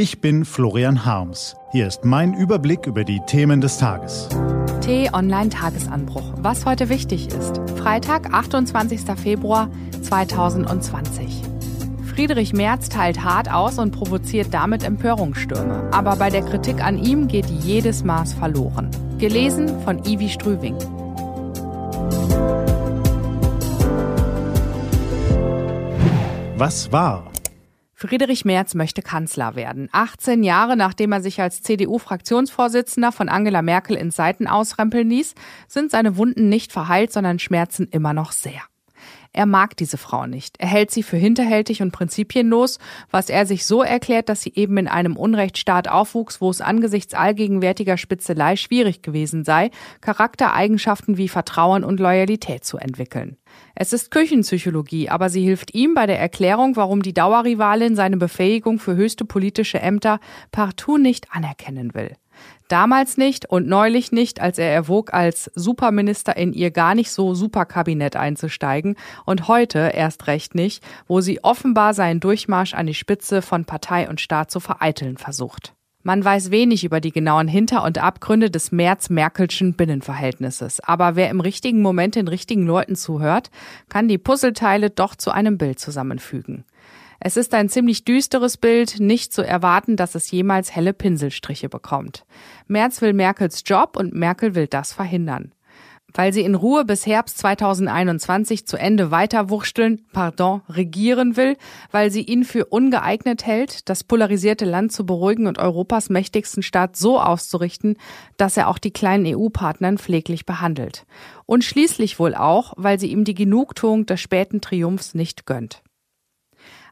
Ich bin Florian Harms. Hier ist mein Überblick über die Themen des Tages. T-Online Tagesanbruch. Was heute wichtig ist. Freitag, 28. Februar 2020. Friedrich Merz teilt hart aus und provoziert damit Empörungsstürme. Aber bei der Kritik an ihm geht jedes Maß verloren. Gelesen von Ivi Strüving. Was war? Friedrich Merz möchte Kanzler werden. 18 Jahre nachdem er sich als CDU-Fraktionsvorsitzender von Angela Merkel ins Seiten ausrempeln ließ, sind seine Wunden nicht verheilt, sondern schmerzen immer noch sehr. Er mag diese Frau nicht. Er hält sie für hinterhältig und prinzipienlos, was er sich so erklärt, dass sie eben in einem Unrechtsstaat aufwuchs, wo es angesichts allgegenwärtiger Spitzelei schwierig gewesen sei, Charaktereigenschaften wie Vertrauen und Loyalität zu entwickeln. Es ist Küchenpsychologie, aber sie hilft ihm bei der Erklärung, warum die Dauerrivalin seine Befähigung für höchste politische Ämter partout nicht anerkennen will. Damals nicht und neulich nicht, als er erwog, als Superminister in ihr gar nicht so Superkabinett einzusteigen und heute erst recht nicht, wo sie offenbar seinen Durchmarsch an die Spitze von Partei und Staat zu vereiteln versucht. Man weiß wenig über die genauen Hinter- und Abgründe des Merz-Merkelschen Binnenverhältnisses. Aber wer im richtigen Moment den richtigen Leuten zuhört, kann die Puzzleteile doch zu einem Bild zusammenfügen. Es ist ein ziemlich düsteres Bild, nicht zu erwarten, dass es jemals helle Pinselstriche bekommt. Merz will Merkels Job und Merkel will das verhindern. Weil sie in Ruhe bis Herbst 2021 zu Ende weiterwurschteln, pardon, regieren will, weil sie ihn für ungeeignet hält, das polarisierte Land zu beruhigen und Europas mächtigsten Staat so auszurichten, dass er auch die kleinen EU-Partnern pfleglich behandelt. Und schließlich wohl auch, weil sie ihm die Genugtuung des späten Triumphs nicht gönnt.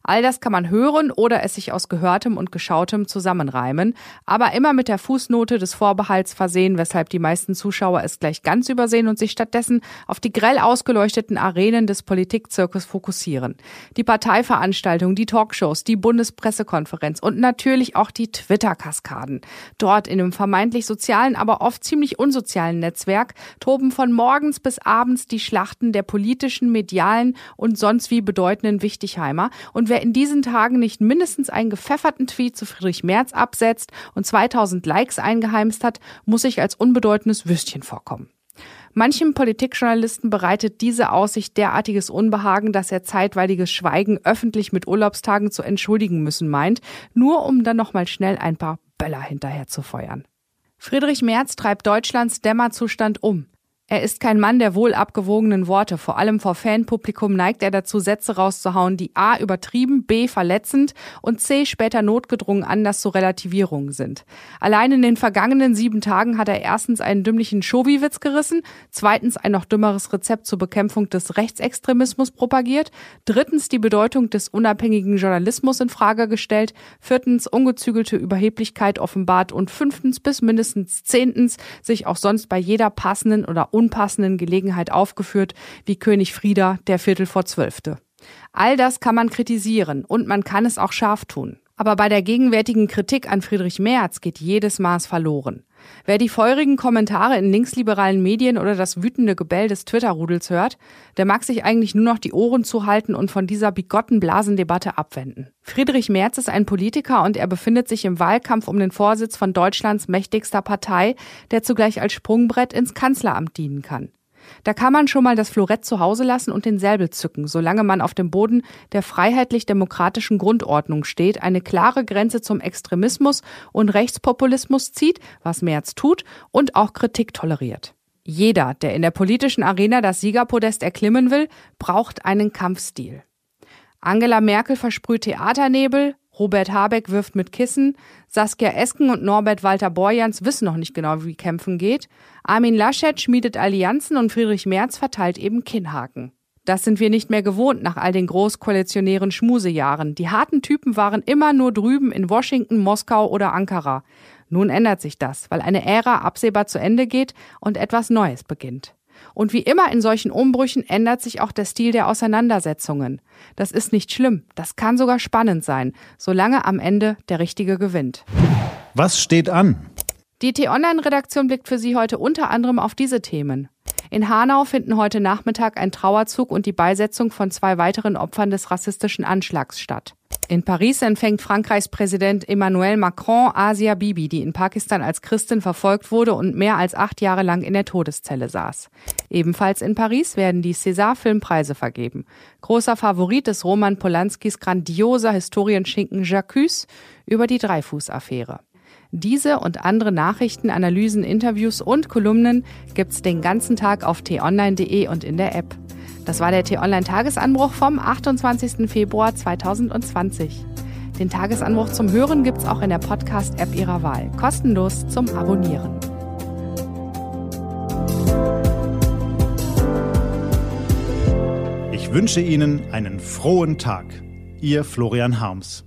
All das kann man hören oder es sich aus Gehörtem und Geschautem zusammenreimen, aber immer mit der Fußnote des Vorbehalts versehen, weshalb die meisten Zuschauer es gleich ganz übersehen und sich stattdessen auf die grell ausgeleuchteten Arenen des Politikzirkus fokussieren. Die Parteiveranstaltungen, die Talkshows, die Bundespressekonferenz und natürlich auch die Twitter-Kaskaden. Dort in einem vermeintlich sozialen, aber oft ziemlich unsozialen Netzwerk toben von morgens bis abends die Schlachten der politischen, medialen und sonst wie bedeutenden Wichtigheimer und wer in diesen Tagen nicht mindestens einen gepfefferten Tweet zu Friedrich Merz absetzt und 2000 Likes eingeheimst hat, muss sich als unbedeutendes Würstchen vorkommen. Manchem Politikjournalisten bereitet diese Aussicht derartiges Unbehagen, dass er zeitweiliges Schweigen öffentlich mit Urlaubstagen zu entschuldigen müssen meint, nur um dann nochmal schnell ein paar Böller hinterher zu feuern. Friedrich Merz treibt Deutschlands Dämmerzustand um. Er ist kein Mann der wohl abgewogenen Worte. Vor allem vor Fanpublikum neigt er dazu, Sätze rauszuhauen, die A übertrieben, B verletzend und C später notgedrungen anders zu Relativierungen sind. Allein in den vergangenen sieben Tagen hat er erstens einen dümmlichen Schowi-Witz gerissen, zweitens ein noch dümmeres Rezept zur Bekämpfung des Rechtsextremismus propagiert, drittens die Bedeutung des unabhängigen Journalismus in Frage gestellt, viertens ungezügelte Überheblichkeit offenbart und fünftens bis mindestens zehntens sich auch sonst bei jeder passenden oder unpassenden Gelegenheit aufgeführt, wie König Frieda der Viertel vor Zwölfte. All das kann man kritisieren und man kann es auch scharf tun. Aber bei der gegenwärtigen Kritik an Friedrich Merz geht jedes Maß verloren. Wer die feurigen Kommentare in linksliberalen Medien oder das wütende Gebell des Twitter-Rudels hört, der mag sich eigentlich nur noch die Ohren zuhalten und von dieser bigotten Blasendebatte abwenden. Friedrich Merz ist ein Politiker und er befindet sich im Wahlkampf um den Vorsitz von Deutschlands mächtigster Partei, der zugleich als Sprungbrett ins Kanzleramt dienen kann. Da kann man schon mal das Florett zu Hause lassen und den Säbel zücken, solange man auf dem Boden der freiheitlich-demokratischen Grundordnung steht, eine klare Grenze zum Extremismus und Rechtspopulismus zieht, was Merz tut, und auch Kritik toleriert. Jeder, der in der politischen Arena das Siegerpodest erklimmen will, braucht einen Kampfstil. Angela Merkel versprüht Theaternebel, Robert Habeck wirft mit Kissen, Saskia Esken und Norbert Walter Borjans wissen noch nicht genau, wie Kämpfen geht, Armin Laschet schmiedet Allianzen und Friedrich Merz verteilt eben Kinnhaken. Das sind wir nicht mehr gewohnt nach all den großkoalitionären Schmusejahren. Die harten Typen waren immer nur drüben in Washington, Moskau oder Ankara. Nun ändert sich das, weil eine Ära absehbar zu Ende geht und etwas Neues beginnt. Und wie immer in solchen Umbrüchen ändert sich auch der Stil der Auseinandersetzungen. Das ist nicht schlimm, das kann sogar spannend sein, solange am Ende der Richtige gewinnt. Was steht an? Die T-Online-Redaktion blickt für Sie heute unter anderem auf diese Themen. In Hanau finden heute Nachmittag ein Trauerzug und die Beisetzung von zwei weiteren Opfern des rassistischen Anschlags statt. In Paris empfängt Frankreichs Präsident Emmanuel Macron Asia Bibi, die in Pakistan als Christin verfolgt wurde und mehr als acht Jahre lang in der Todeszelle saß. Ebenfalls in Paris werden die César-Filmpreise vergeben. Großer Favorit ist Roman Polanskis grandioser Historienschinken J'accuse über die Dreifuß-Affäre. Diese und andere Nachrichten, Analysen, Interviews und Kolumnen gibt's den ganzen Tag auf t-online.de und in der App. Das war der T-Online-Tagesanbruch vom 28. Februar 2020. Den Tagesanbruch zum Hören gibt's auch in der Podcast-App Ihrer Wahl. Kostenlos zum Abonnieren. Ich wünsche Ihnen einen frohen Tag. Ihr Florian Harms.